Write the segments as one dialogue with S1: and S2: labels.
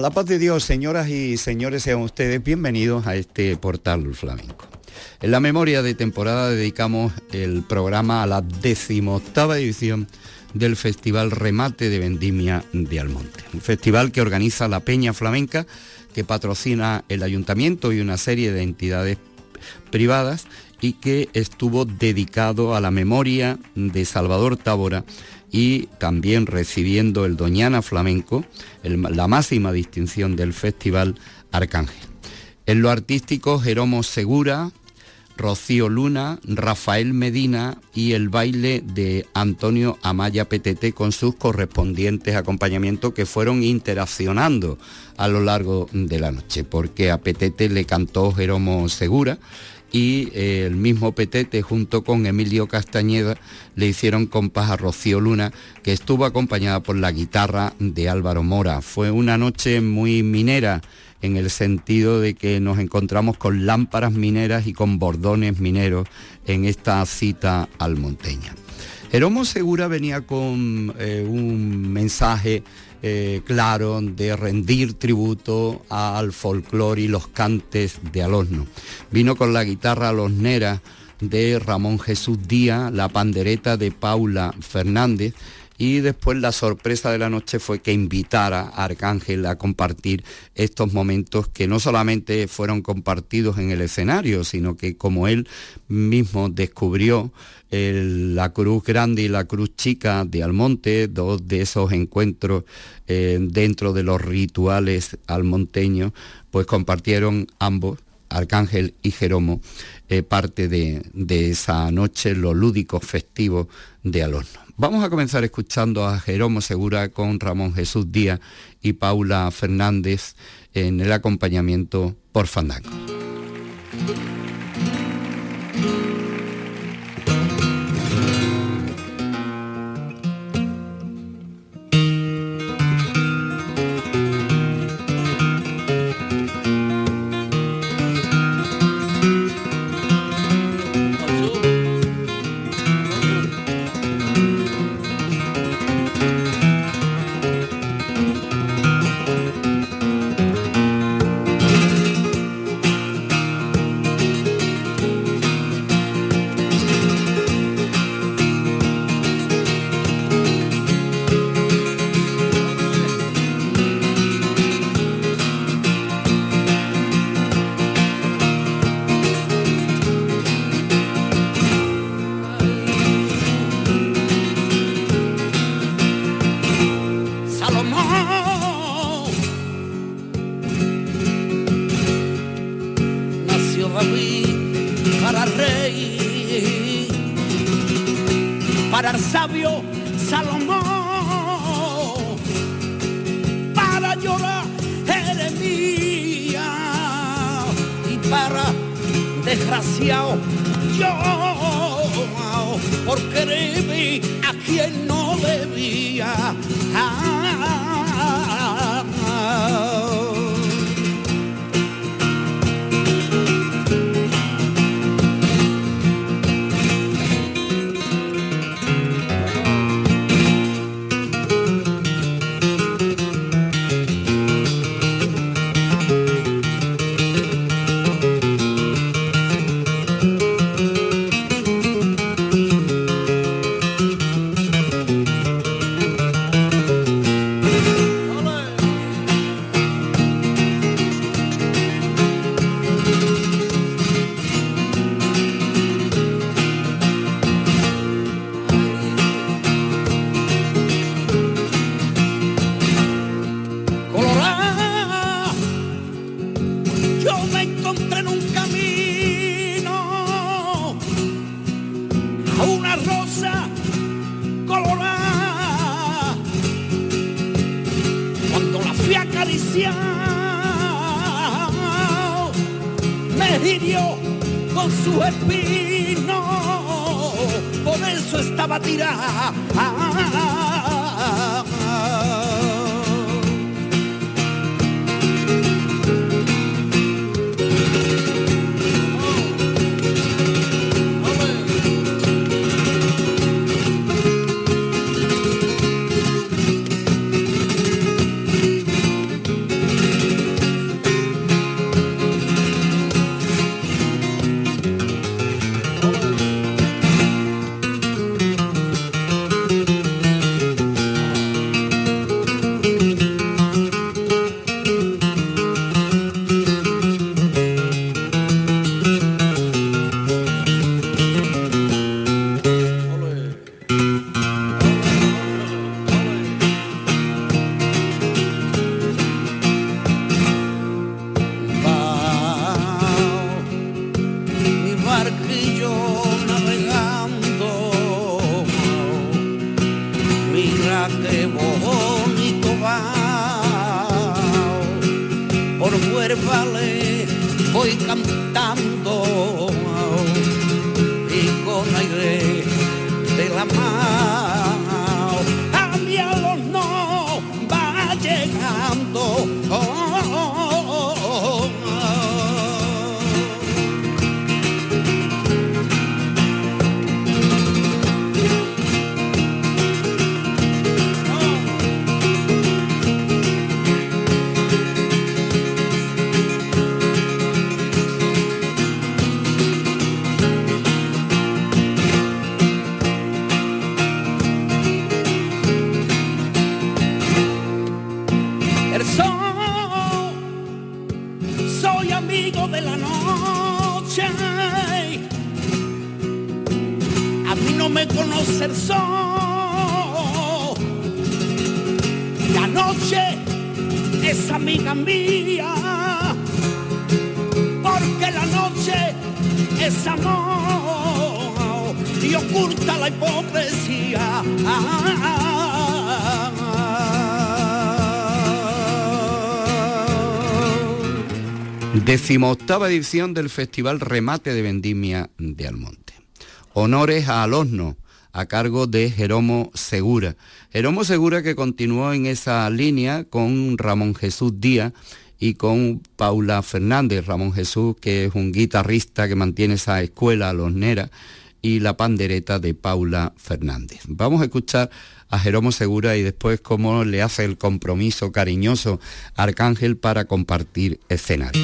S1: la paz de Dios, señoras y señores, sean ustedes bienvenidos a este portal flamenco. En la memoria de temporada dedicamos el programa a la decimoctava edición del Festival Remate de Vendimia de Almonte, un festival que organiza la Peña Flamenca, que patrocina el ayuntamiento y una serie de entidades privadas y que estuvo dedicado a la memoria de Salvador Tábora y también recibiendo el Doñana Flamenco, la máxima distinción del Festival Arcángel. En lo artístico, Jeromo Segura, Rocío Luna, Rafael Medina y el baile de Antonio Amaya PTT con sus correspondientes acompañamientos que fueron interaccionando a lo largo de la noche, porque a PTT le cantó Jeromo Segura y eh, el mismo Petete junto con Emilio Castañeda le hicieron compás a Rocío Luna, que estuvo acompañada por la guitarra de Álvaro Mora. Fue una noche muy minera en el sentido de que nos encontramos con lámparas mineras y con bordones mineros en esta cita almonteña. Jeromo Segura venía con eh, un mensaje eh, claro de rendir tributo al folclore y los cantes de Alosno. Vino con la guitarra alosnera de Ramón Jesús Díaz, la pandereta de Paula Fernández y después la sorpresa de la noche fue que invitara a Arcángel a compartir estos momentos que no solamente fueron compartidos en el escenario, sino que como él mismo descubrió la Cruz Grande y la Cruz Chica de Almonte, dos de esos encuentros eh, dentro de los rituales almonteños, pues compartieron ambos, Arcángel y Jeromo, eh, parte de, de, esa noche, los lúdicos festivos de Alonso. Vamos a comenzar escuchando a Jeromo Segura con Ramón Jesús Díaz y Paula Fernández en el acompañamiento por Fandango.
S2: later. I estaba tirada.
S1: Decimoctava edición del Festival Remate de Vendimia de Almonte. Honores a Alosno, a cargo de Jeromo Segura. Jeromo Segura que continuó en esa línea con Ramón Jesús Díaz y con Paula Fernández. Ramón Jesús, que es un guitarrista que mantiene esa escuela alosnera, y la pandereta de Paula Fernández. Vamos a escuchar a Jeromo Segura y después cómo le hace el compromiso cariñoso Arcángel para compartir escenario.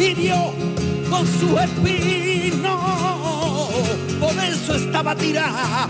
S2: Hirió con su espino, por eso estaba tirada.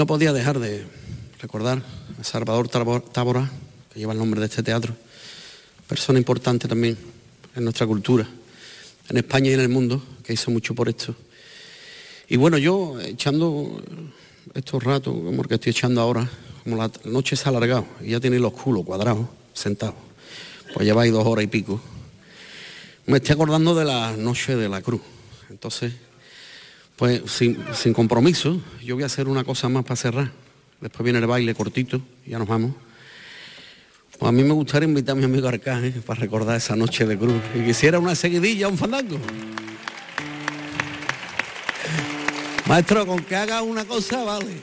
S2: No
S3: podía dejar de recordar a Salvador Tábora, que lleva el nombre de este teatro, persona importante también en nuestra cultura, en España y en el mundo, que hizo mucho por esto. Y bueno, yo echando estos ratos, como que estoy echando ahora, como la noche se ha alargado y ya tiene los culos cuadrados, sentados, pues lleváis dos horas y pico, me estoy acordando de la noche de la cruz. Entonces, pues sin, sin compromiso, yo voy a hacer una cosa más para cerrar. Después viene el baile cortito ya nos vamos. Pues a mí me gustaría invitar a mi amigo Arcángel para recordar esa noche de cruz. Y quisiera una seguidilla, un fandango. Maestro, con que haga una cosa, vale.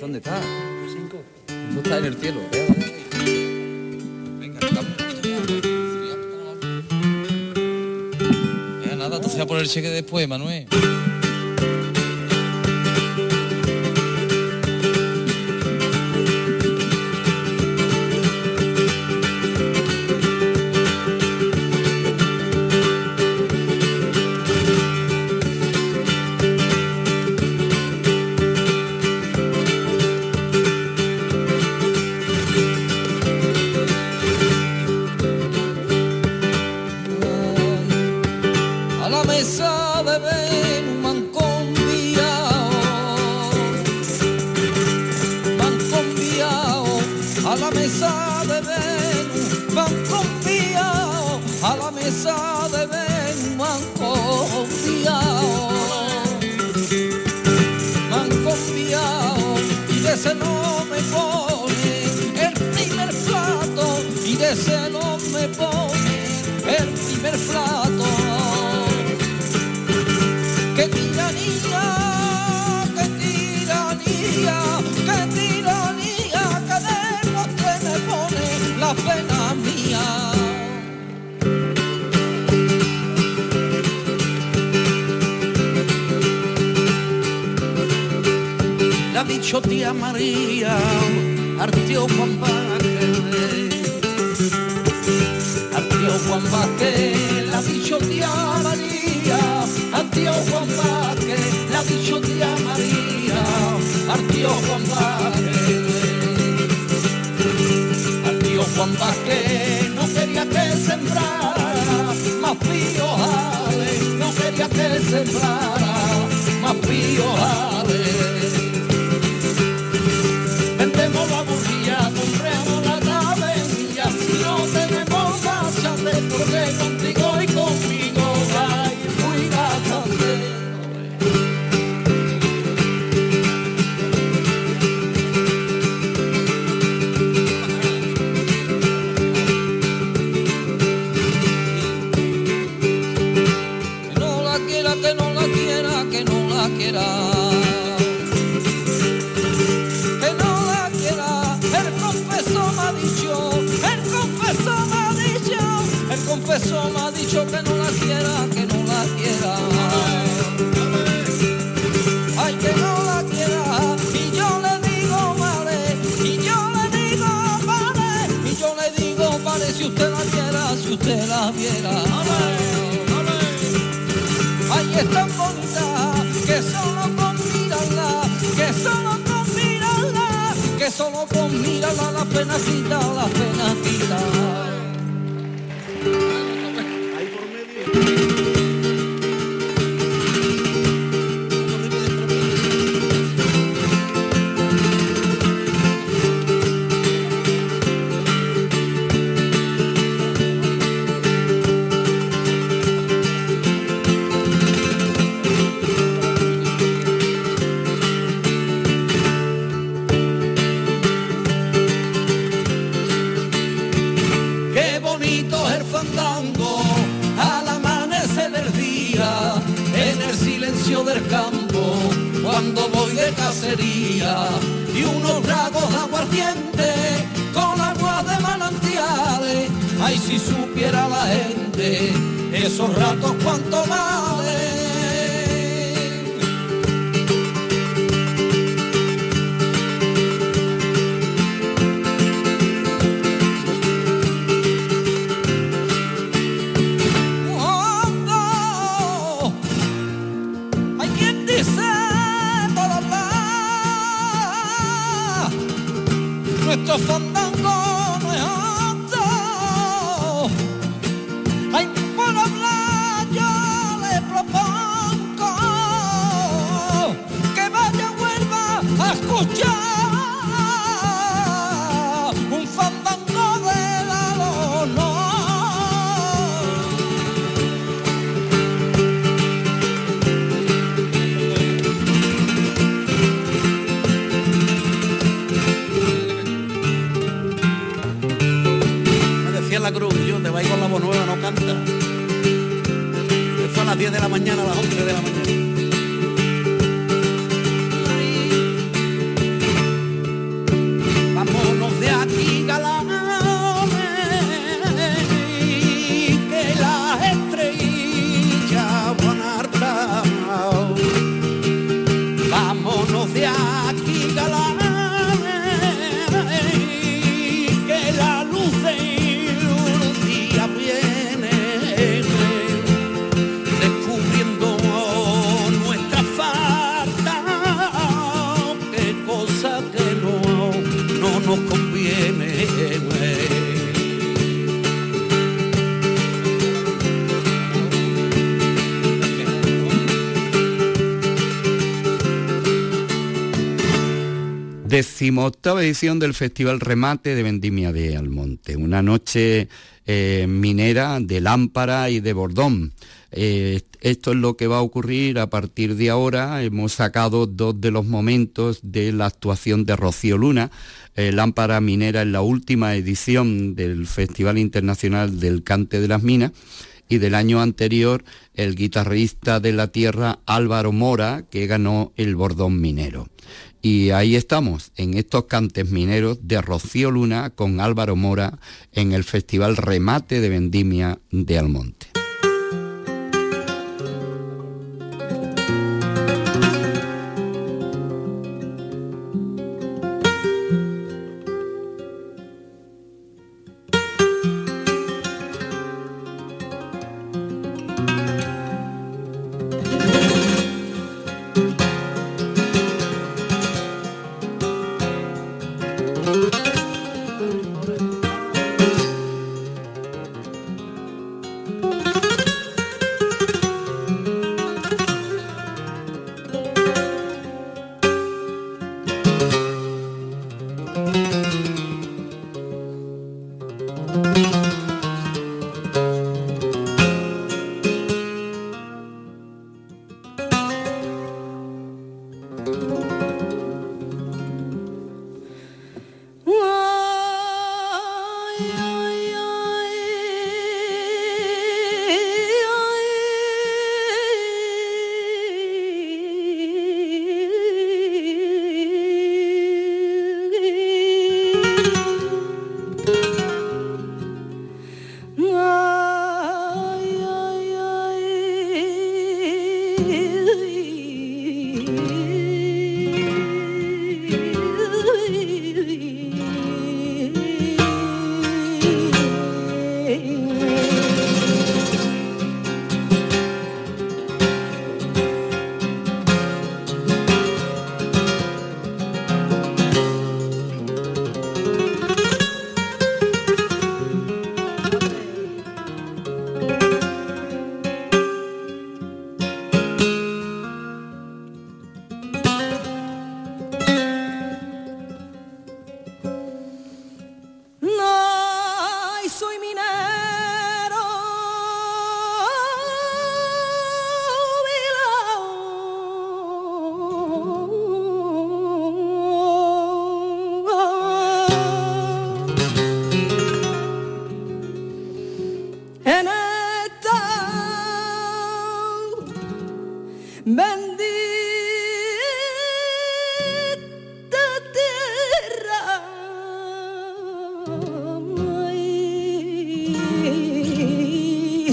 S4: ¿Dónde está? Cinco. No está en el cielo. Entonces a por el cheque después, Manuel. Quería que si
S5: usted la viera. Ay, es tan bonita que solo con mirarla, que solo con mirarla, que solo con mirarla la pena quita, la pena quita.
S4: Al amanecer del día, en el silencio del campo, cuando voy de cacería, y unos tragos de aguardiente con agua de manantiales. Ay, si supiera la gente esos ratos cuánto valen.
S5: Nuestro fandango
S2: 10 de la mañana,
S1: Decimoctava edición del Festival Remate de Vendimia de Almonte, una noche eh, minera de lámpara y de bordón. Eh, esto es lo que va a ocurrir a partir de ahora. Hemos sacado dos de los momentos de la actuación de Rocío Luna. Eh, lámpara minera en la última edición del Festival Internacional del Cante de las Minas y del año anterior el guitarrista de la tierra Álvaro Mora, que ganó el bordón minero. Y ahí estamos, en estos cantes mineros de Rocío Luna con Álvaro Mora en el Festival Remate de Vendimia de Almonte.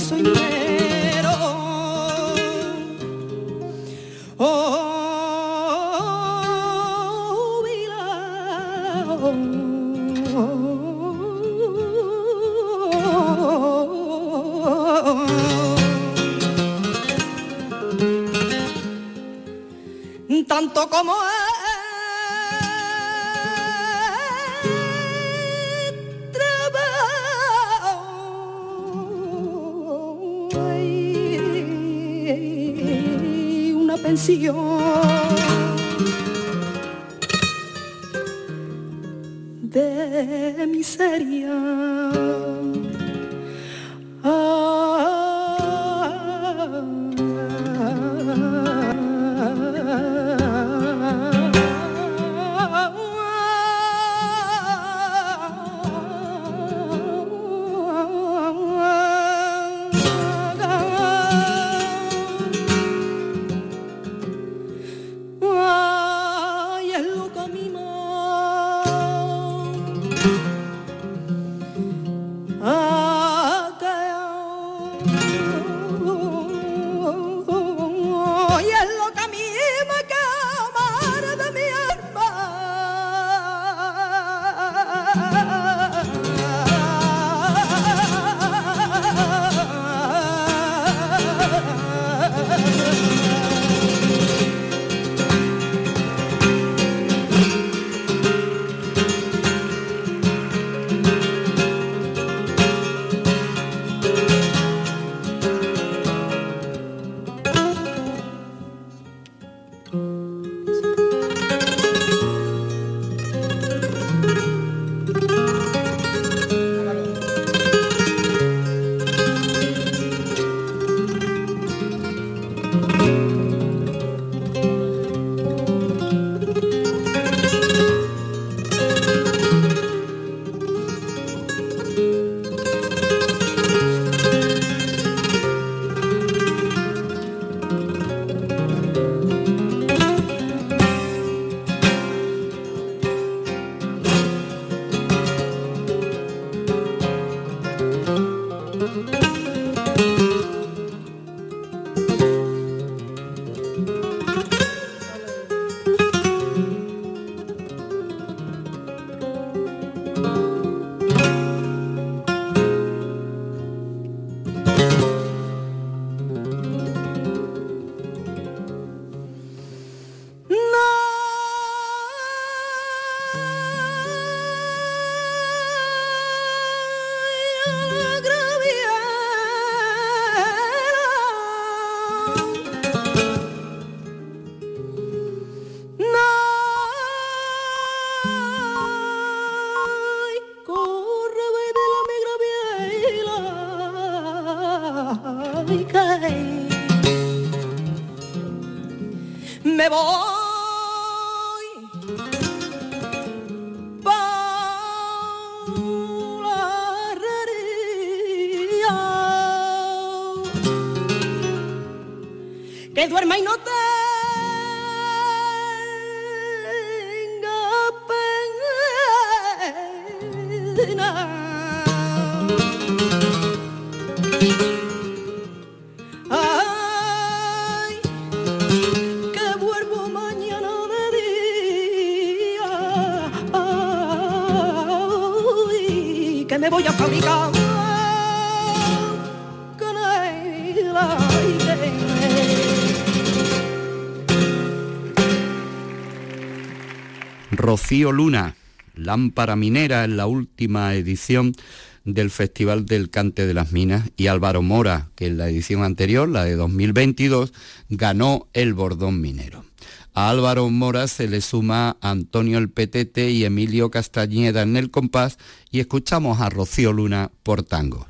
S1: soñé.
S6: que duerma y no te Rocío Luna, lámpara minera en la última edición del Festival del Cante de las Minas y Álvaro Mora, que en la edición anterior, la de 2022, ganó el bordón minero. A Álvaro Mora se le suma Antonio El Petete y Emilio Castañeda en el compás y escuchamos a Rocío Luna por tango.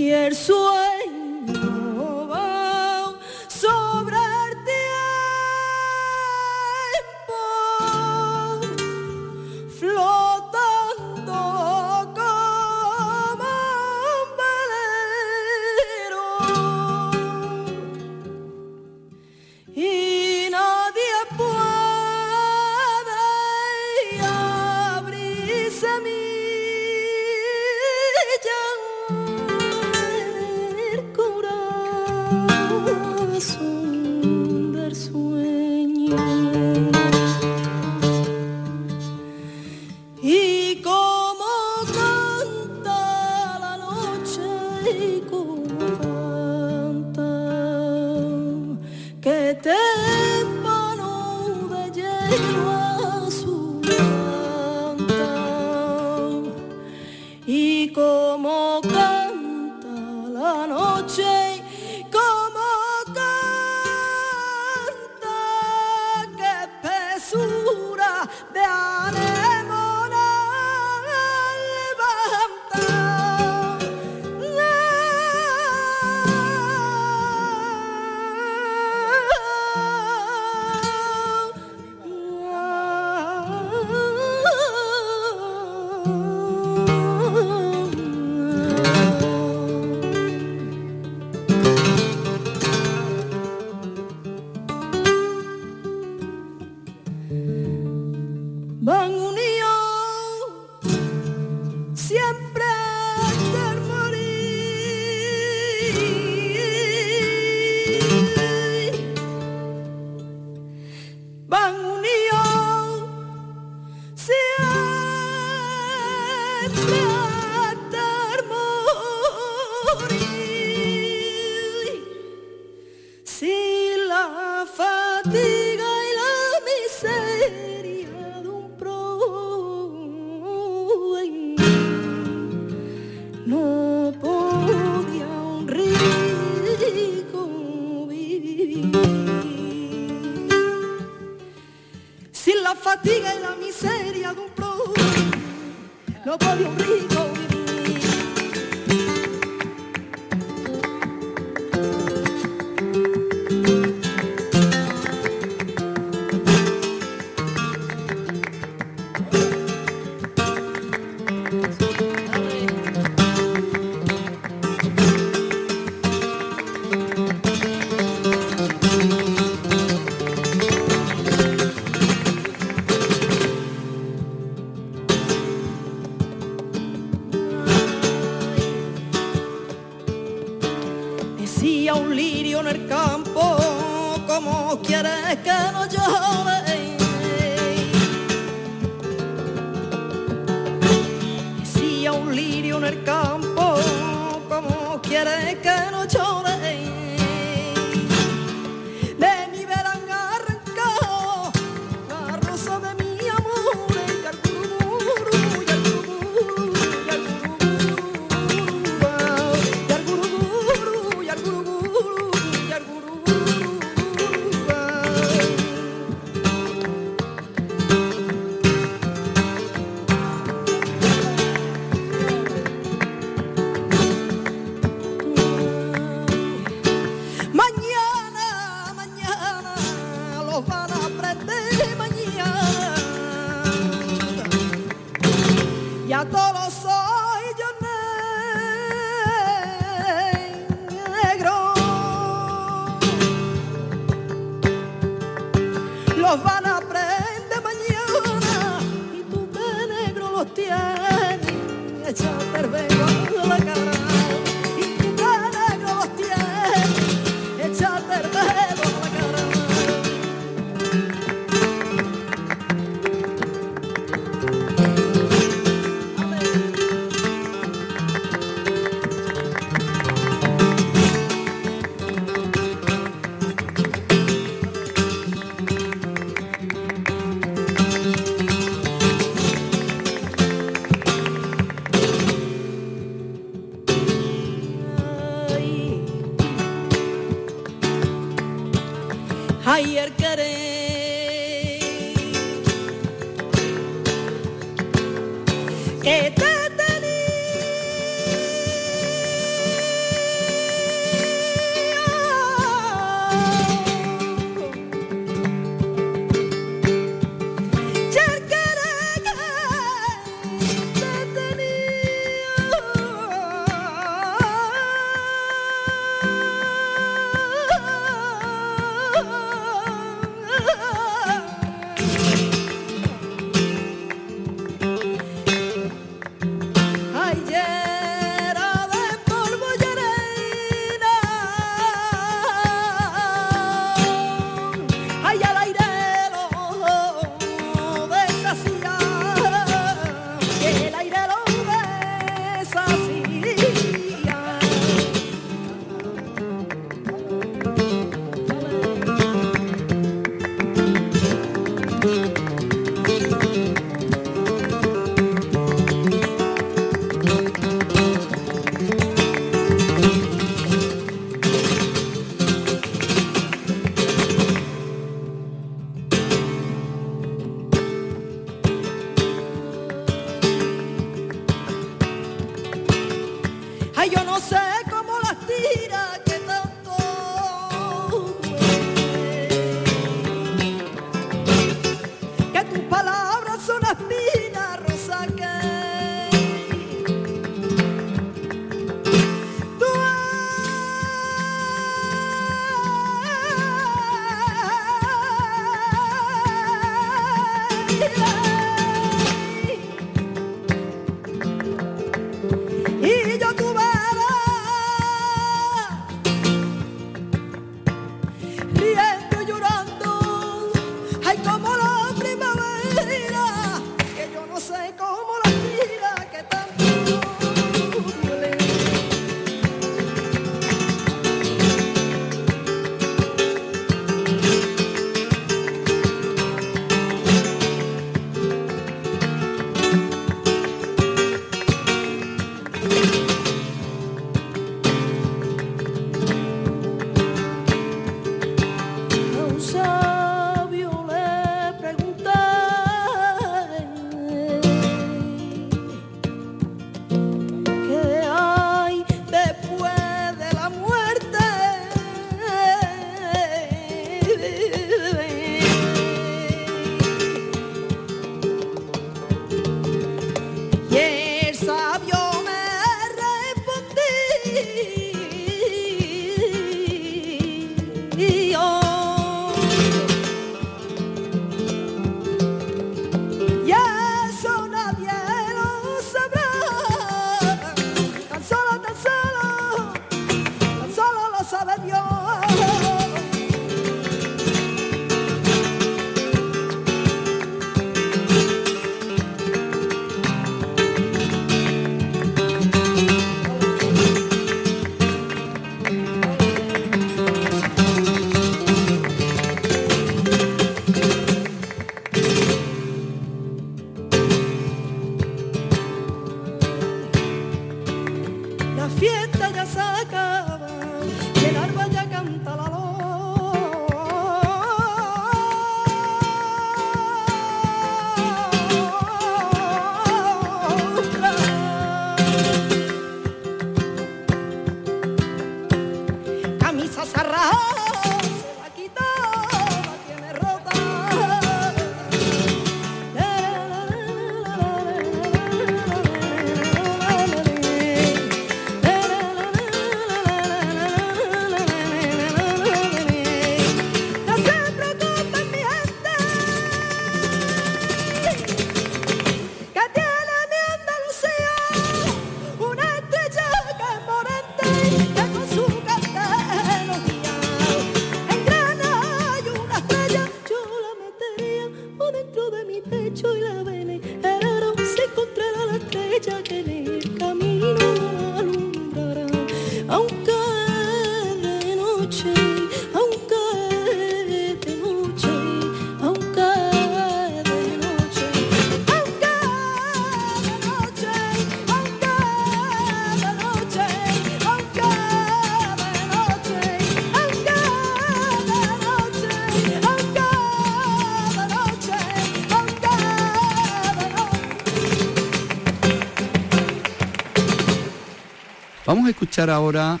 S1: Escuchar ahora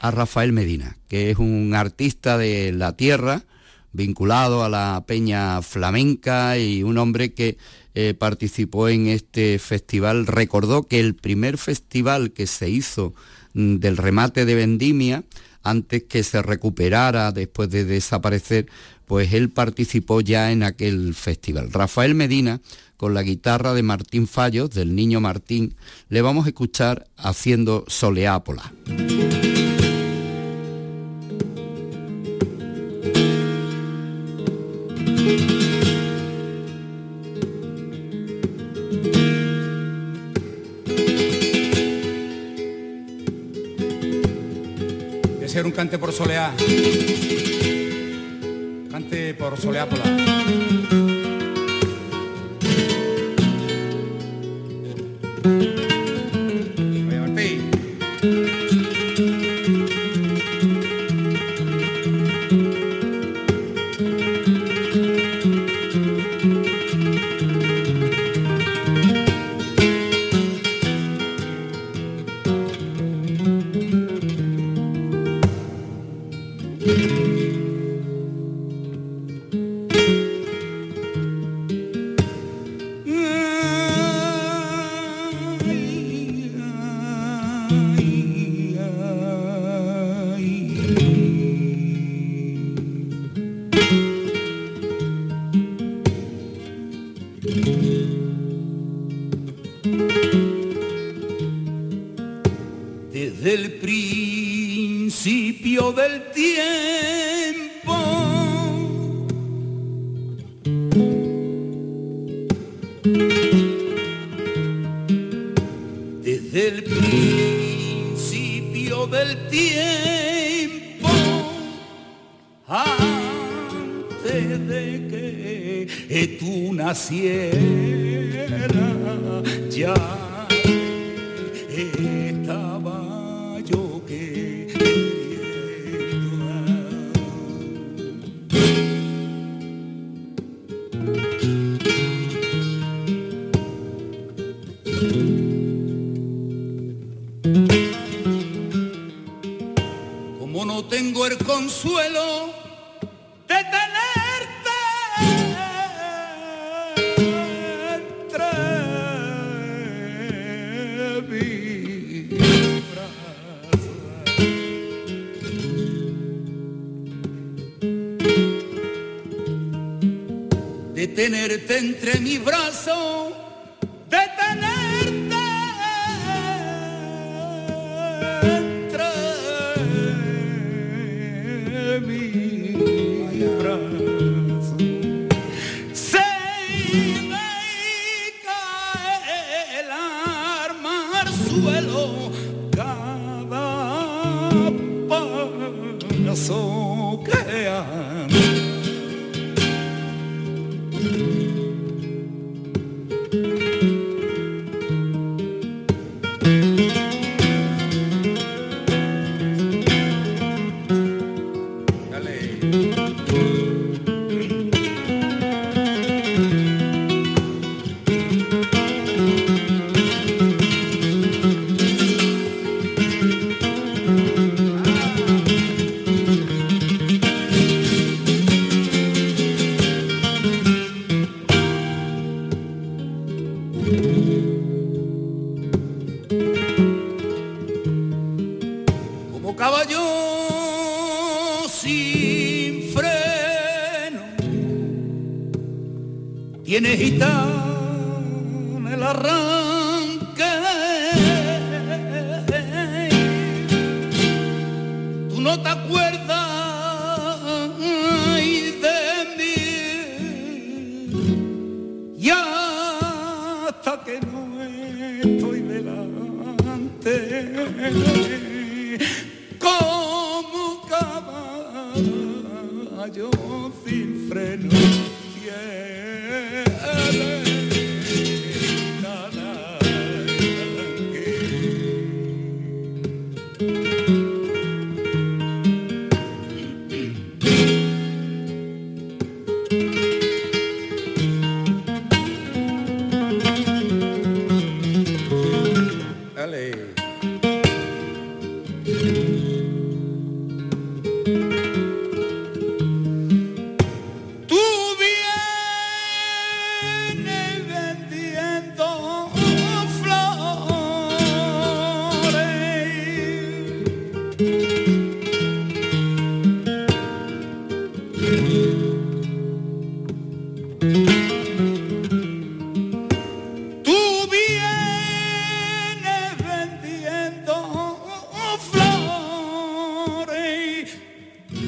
S1: a Rafael Medina, que es un artista de la tierra, vinculado a la peña flamenca y un hombre que eh, participó en este festival. Recordó que el primer festival que se hizo mm, del remate de Vendimia, antes que se recuperara después de desaparecer, pues él participó ya en aquel festival. Rafael Medina, con la guitarra de Martín Fallos, del niño Martín, le vamos a escuchar haciendo Soleápola.
S7: Ser un cante por soleá. Cante por soleápola.
S8: tenerte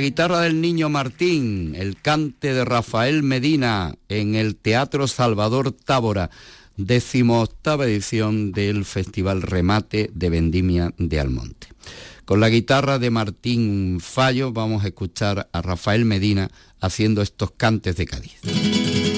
S1: guitarra del niño Martín, el cante de Rafael Medina en el Teatro Salvador Tábora, octava edición del Festival Remate de Vendimia de Almonte. Con la guitarra de Martín Fallo vamos a escuchar a Rafael Medina haciendo estos cantes de Cádiz.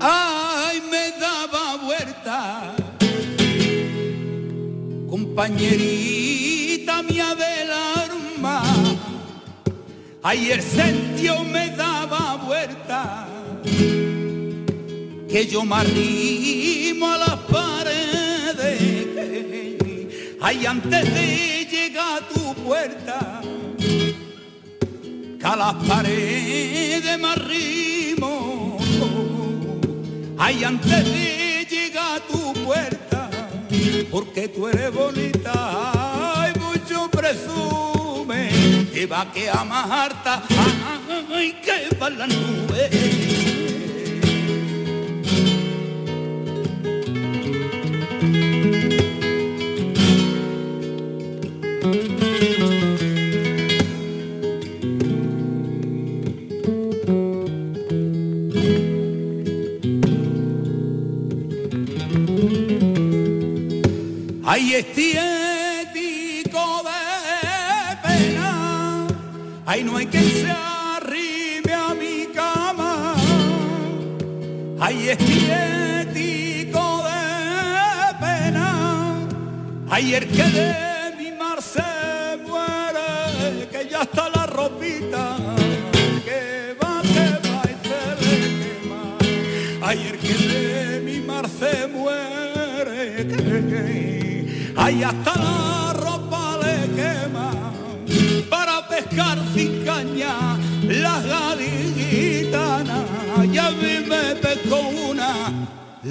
S8: Ay, me daba vuelta, compañerita Ay, el sentido me daba vuelta, que yo me arrimo a las paredes. Ay, antes de llegar a tu puerta, que a las paredes me arrimo Ay, antes de llegar a tu puerta, porque tú eres bonita, ay, mucho nube, que va que ama harta, ay, que va la nube. Ahí es tiempo ay, no hay quien se arribe a mi cama. Ay, estiético de pena, ay, el que de mi mar se muere, que ya está la ropita, que va, que va y se le quema. Ay, el que de mi mar se muere, que, ay, hasta la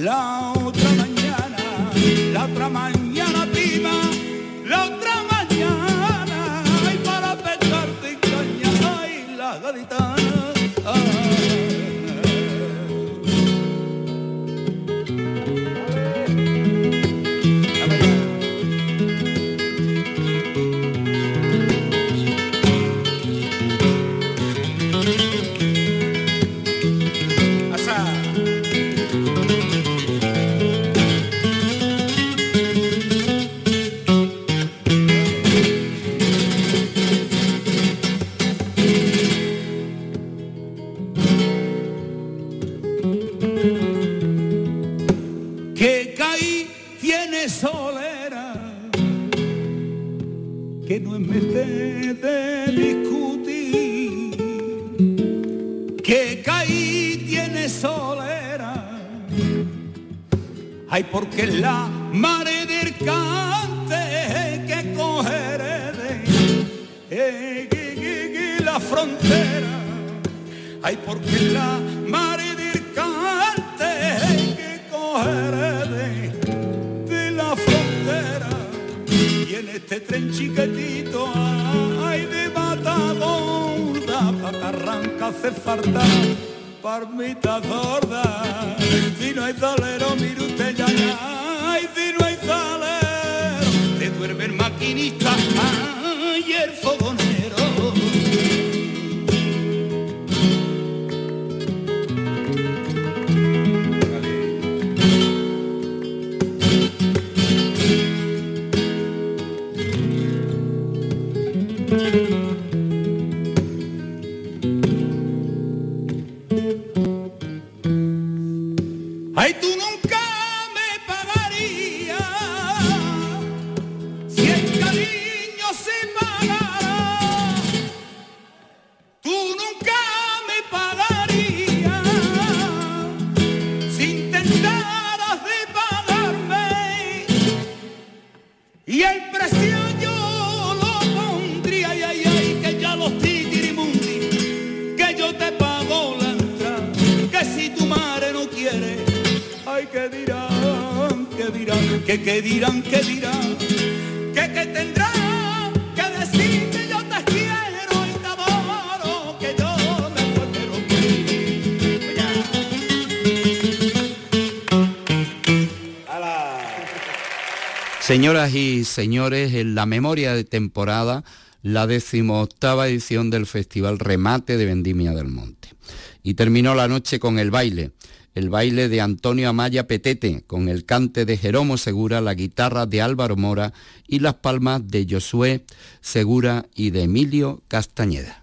S8: la chiquitito ay de matadora pa' que arranca hace falta parmita sorda si no hay salero mire usted ya ay si no hay salero se duerme el maquinista ay el fogonero Y
S1: señores, en la memoria de temporada, la decimoctava edición del Festival Remate de Vendimia del Monte. Y terminó la noche con el baile, el baile de Antonio Amaya Petete, con el cante de Jeromo Segura, la guitarra de Álvaro Mora y las palmas de Josué Segura y de Emilio Castañeda.